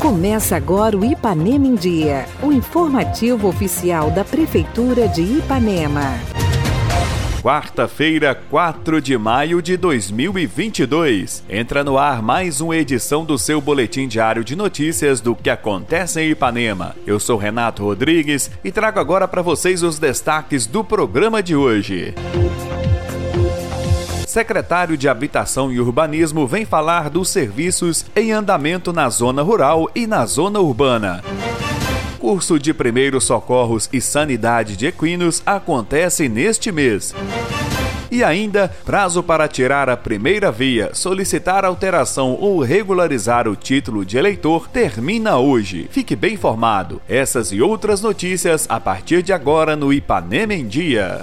Começa agora o Ipanema em Dia, o informativo oficial da Prefeitura de Ipanema. Quarta-feira, 4 de maio de 2022. Entra no ar mais uma edição do seu boletim diário de notícias do que acontece em Ipanema. Eu sou Renato Rodrigues e trago agora para vocês os destaques do programa de hoje. Secretário de Habitação e Urbanismo vem falar dos serviços em andamento na zona rural e na zona urbana. Curso de Primeiros Socorros e Sanidade de Equinos acontece neste mês. E ainda, prazo para tirar a primeira via, solicitar alteração ou regularizar o título de eleitor termina hoje. Fique bem informado. Essas e outras notícias a partir de agora no Ipanema em Dia.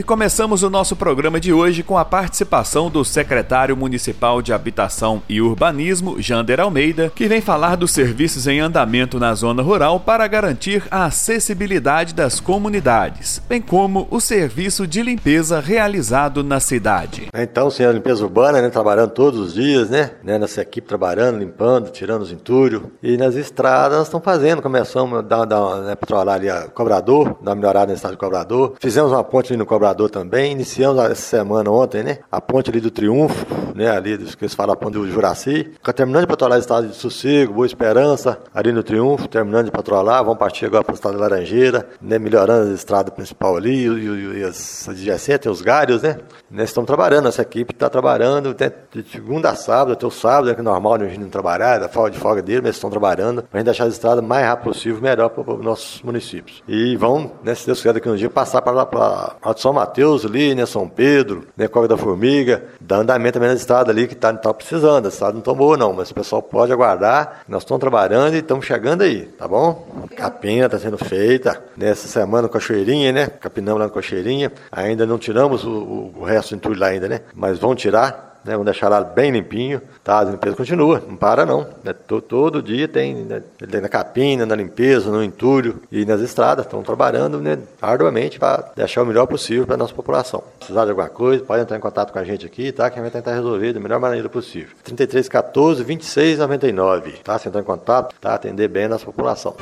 E começamos o nosso programa de hoje com a participação do secretário municipal de Habitação e Urbanismo, Jander Almeida, que vem falar dos serviços em andamento na zona rural para garantir a acessibilidade das comunidades, bem como o serviço de limpeza realizado na cidade. Então, senhor, limpeza urbana, né, trabalhando todos os dias, né, né, nossa equipe trabalhando, limpando, tirando os entulhos. E nas estradas estamos fazendo, começamos a dar, dar né, patrolar ali a cobrador, dar uma melhorada no estado de cobrador. Fizemos uma ponte ali no cobrador também. Iniciamos essa semana ontem, né? A ponte ali do Triunfo, né? Ali que eles falam a do Juraci. Fica terminando de patrulhar o estado de Sossego, Boa Esperança, ali no Triunfo, terminando de patrulhar. Vamos partir agora para o estado de Laranjeira, né? Melhorando a estrada principal ali, e, e, e as adjacentes, os galhos, né? Nós estamos trabalhando, essa equipe está trabalhando de segunda a sábado, até o sábado, é que é normal a gente não trabalhar, da folga de folga dele, mas estão trabalhando para a gente deixar a estrada mais rápido possível, melhor para os nossos municípios. E vão, né, se Deus quiser, daqui um dia, passar para lá para São Mateus ali, né, São Pedro, né, da Formiga, dar andamento também na estrada ali que está tá precisando. A estrada não está boa não, mas o pessoal pode aguardar. Nós estamos trabalhando e estamos chegando aí, tá bom? Capina está sendo feita nessa semana com a Cocheirinha, né? Capinamos lá com a Cocheirinha. Ainda não tiramos o, o resto do entulho lá ainda, né? Mas vão tirar né, vamos deixar lá bem limpinho, tá? A limpeza continua, não para não. Né? Todo, todo dia tem, né, na capina, na limpeza, no entulho e nas estradas, estão trabalhando né, arduamente para deixar o melhor possível para a nossa população. Se precisar de alguma coisa, pode entrar em contato com a gente aqui, tá? Que a gente vai tentar resolver da melhor maneira possível. 33 14 26 99, tá? Se entrar em contato, tá? Atender bem a nossa população.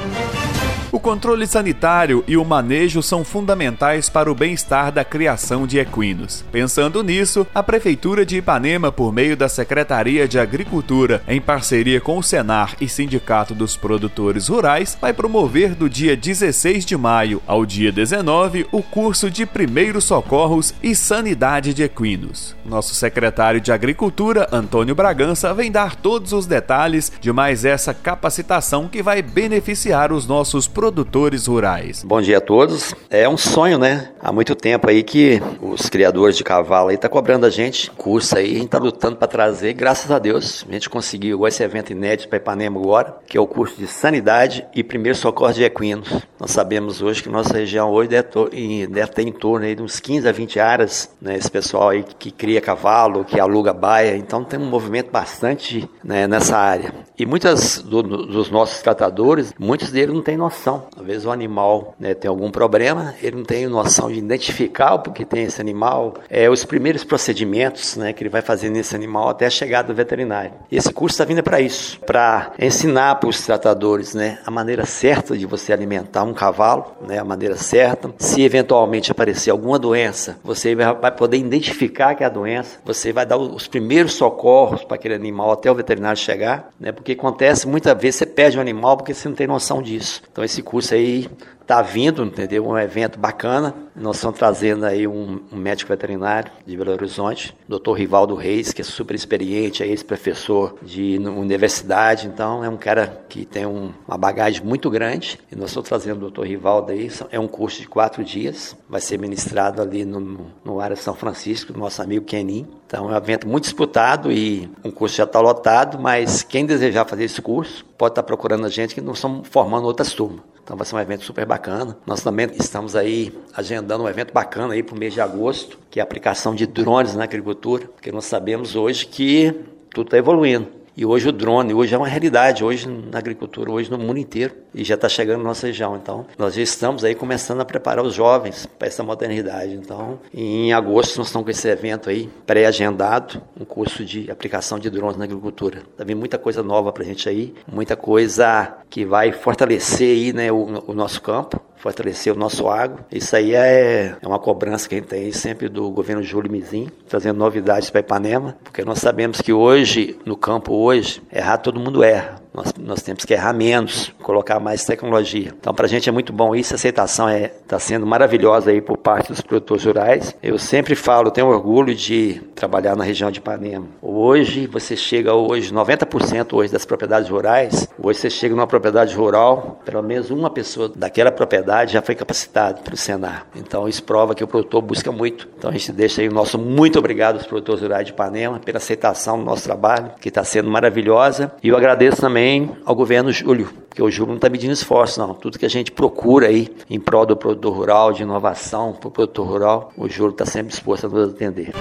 O controle sanitário e o manejo são fundamentais para o bem-estar da criação de equinos. Pensando nisso, a Prefeitura de Ipanema, por meio da Secretaria de Agricultura, em parceria com o Senar e Sindicato dos Produtores Rurais, vai promover do dia 16 de maio ao dia 19 o curso de Primeiros Socorros e Sanidade de Equinos. Nosso secretário de Agricultura, Antônio Bragança, vem dar todos os detalhes de mais essa capacitação que vai beneficiar os nossos produtores rurais. Bom dia a todos. É um sonho, né? Há muito tempo aí que os criadores de cavalo aí tá cobrando a gente curso aí, a gente tá lutando para trazer, graças a Deus, a gente conseguiu esse evento inédito para Ipanema agora, que é o curso de sanidade e primeiro socorro de equinos. Nós sabemos hoje que nossa região hoje deve, deve ter em torno aí de uns 15 a 20 áreas, né? Esse pessoal aí que cria cavalo, que aluga baia, então tem um movimento bastante né, nessa área. E muitas do, dos nossos tratadores, muitos deles não têm noção noção. Às vezes o animal né, tem algum problema, ele não tem noção de identificar porque tem esse animal, é, os primeiros procedimentos né, que ele vai fazer nesse animal até a chegada do veterinário. E esse curso está vindo para isso, para ensinar para os tratadores né, a maneira certa de você alimentar um cavalo, né, a maneira certa. Se eventualmente aparecer alguma doença, você vai poder identificar que é a doença, você vai dar os primeiros socorros para aquele animal até o veterinário chegar, né, porque acontece muitas vezes você perde o animal porque você não tem noção disso. Então esse curso aí está vindo, entendeu? Um evento bacana. Nós estamos trazendo aí um, um médico veterinário de Belo Horizonte, Dr. Rivaldo Reis, que é super experiente, é ex-professor de universidade, então é um cara que tem um, uma bagagem muito grande. E nós estamos trazendo o Dr. Rivaldo aí, é um curso de quatro dias, vai ser ministrado ali no, no área São Francisco, nosso amigo Kenin. Então é um evento muito disputado e um curso já está lotado, mas quem desejar fazer esse curso pode estar procurando a gente que nós estamos formando outras turmas. Então vai ser um evento super bacana. Nós também estamos aí agendando um evento bacana aí para o mês de agosto, que é a aplicação de drones na agricultura, porque nós sabemos hoje que tudo está evoluindo. E hoje o drone, hoje é uma realidade, hoje na agricultura, hoje no mundo inteiro, e já está chegando na nossa região. Então, nós já estamos aí começando a preparar os jovens para essa modernidade. Então, em agosto nós estamos com esse evento aí, pré-agendado, um curso de aplicação de drones na agricultura. Tá vindo muita coisa nova para a gente aí, muita coisa que vai fortalecer aí, né, o, o nosso campo, fortalecer o nosso agro. Isso aí é, é uma cobrança que a gente tem sempre do governo Júlio Mizim, trazendo novidades para Ipanema, porque nós sabemos que hoje, no campo hoje, errar todo mundo erra. Nós, nós temos que errar menos, colocar mais tecnologia. Então, para a gente é muito bom isso. A aceitação está é, tá sendo maravilhosa aí por parte dos produtores rurais. Eu sempre falo, tenho orgulho de trabalhar na região de Ipanema. Hoje, você chega hoje, 90% hoje das propriedades rurais, hoje você chega numa propriedade rural, pelo menos uma pessoa daquela propriedade já foi capacitada para o Senar. Então, isso prova que o produtor busca muito. Então, a gente deixa aí o nosso muito obrigado aos produtores rurais de Ipanema pela aceitação do nosso trabalho, que está sendo maravilhosa. E eu agradeço também também ao governo Júlio, porque o Júlio não está medindo esforço, não. Tudo que a gente procura aí em prol do produtor rural, de inovação para o produtor rural, o Júlio está sempre disposto a nos atender.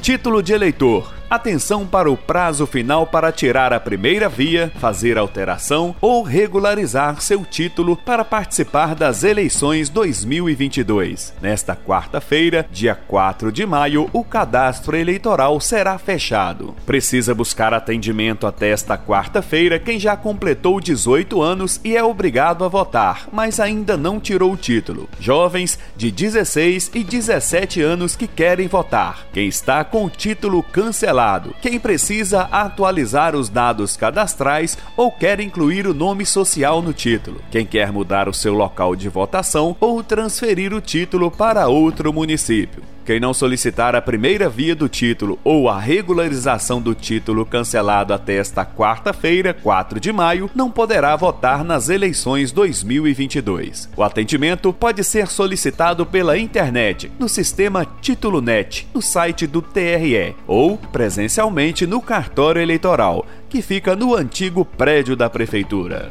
Título de eleitor. Atenção para o prazo final para tirar a primeira via, fazer alteração ou regularizar seu título para participar das eleições 2022. Nesta quarta-feira, dia 4 de maio, o cadastro eleitoral será fechado. Precisa buscar atendimento até esta quarta-feira quem já completou 18 anos e é obrigado a votar, mas ainda não tirou o título. Jovens de 16 e 17 anos que querem votar. Quem está com o título cancelado, quem precisa atualizar os dados cadastrais ou quer incluir o nome social no título, quem quer mudar o seu local de votação ou transferir o título para outro município. Quem não solicitar a primeira via do título ou a regularização do título cancelado até esta quarta-feira, 4 de maio, não poderá votar nas eleições 2022. O atendimento pode ser solicitado pela internet, no sistema Título Net, no site do TRE, ou presencialmente no cartório eleitoral, que fica no antigo prédio da prefeitura.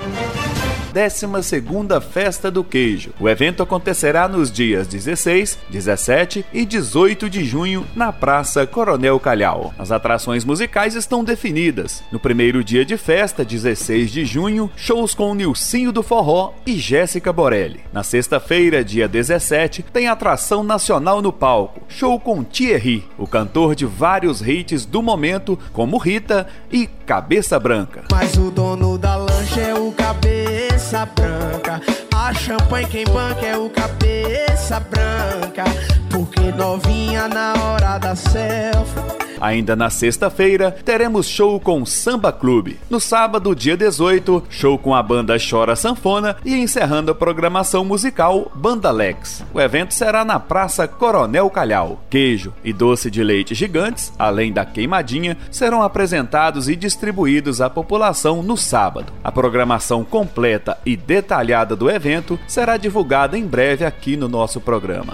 12ª Festa do Queijo. O evento acontecerá nos dias 16, 17 e 18 de junho na Praça Coronel Calhau. As atrações musicais estão definidas. No primeiro dia de festa, 16 de junho, shows com Nilcinho do Forró e Jéssica Borelli. Na sexta-feira, dia 17, tem atração nacional no palco, show com Thierry, o cantor de vários hits do momento, como Rita e Cabeça Branca. Mas o dono da é o Cabeça Branca. A champanhe quem banca é o Cabeça Branca. Porque novinha na hora da selfie Ainda na sexta-feira, teremos show com Samba Clube. No sábado, dia 18, show com a banda Chora Sanfona e encerrando a programação musical Banda Lex. O evento será na Praça Coronel Calhau. Queijo e doce de leite gigantes, além da queimadinha, serão apresentados e distribuídos à população no sábado. A programação completa e detalhada do evento será divulgada em breve aqui no nosso programa.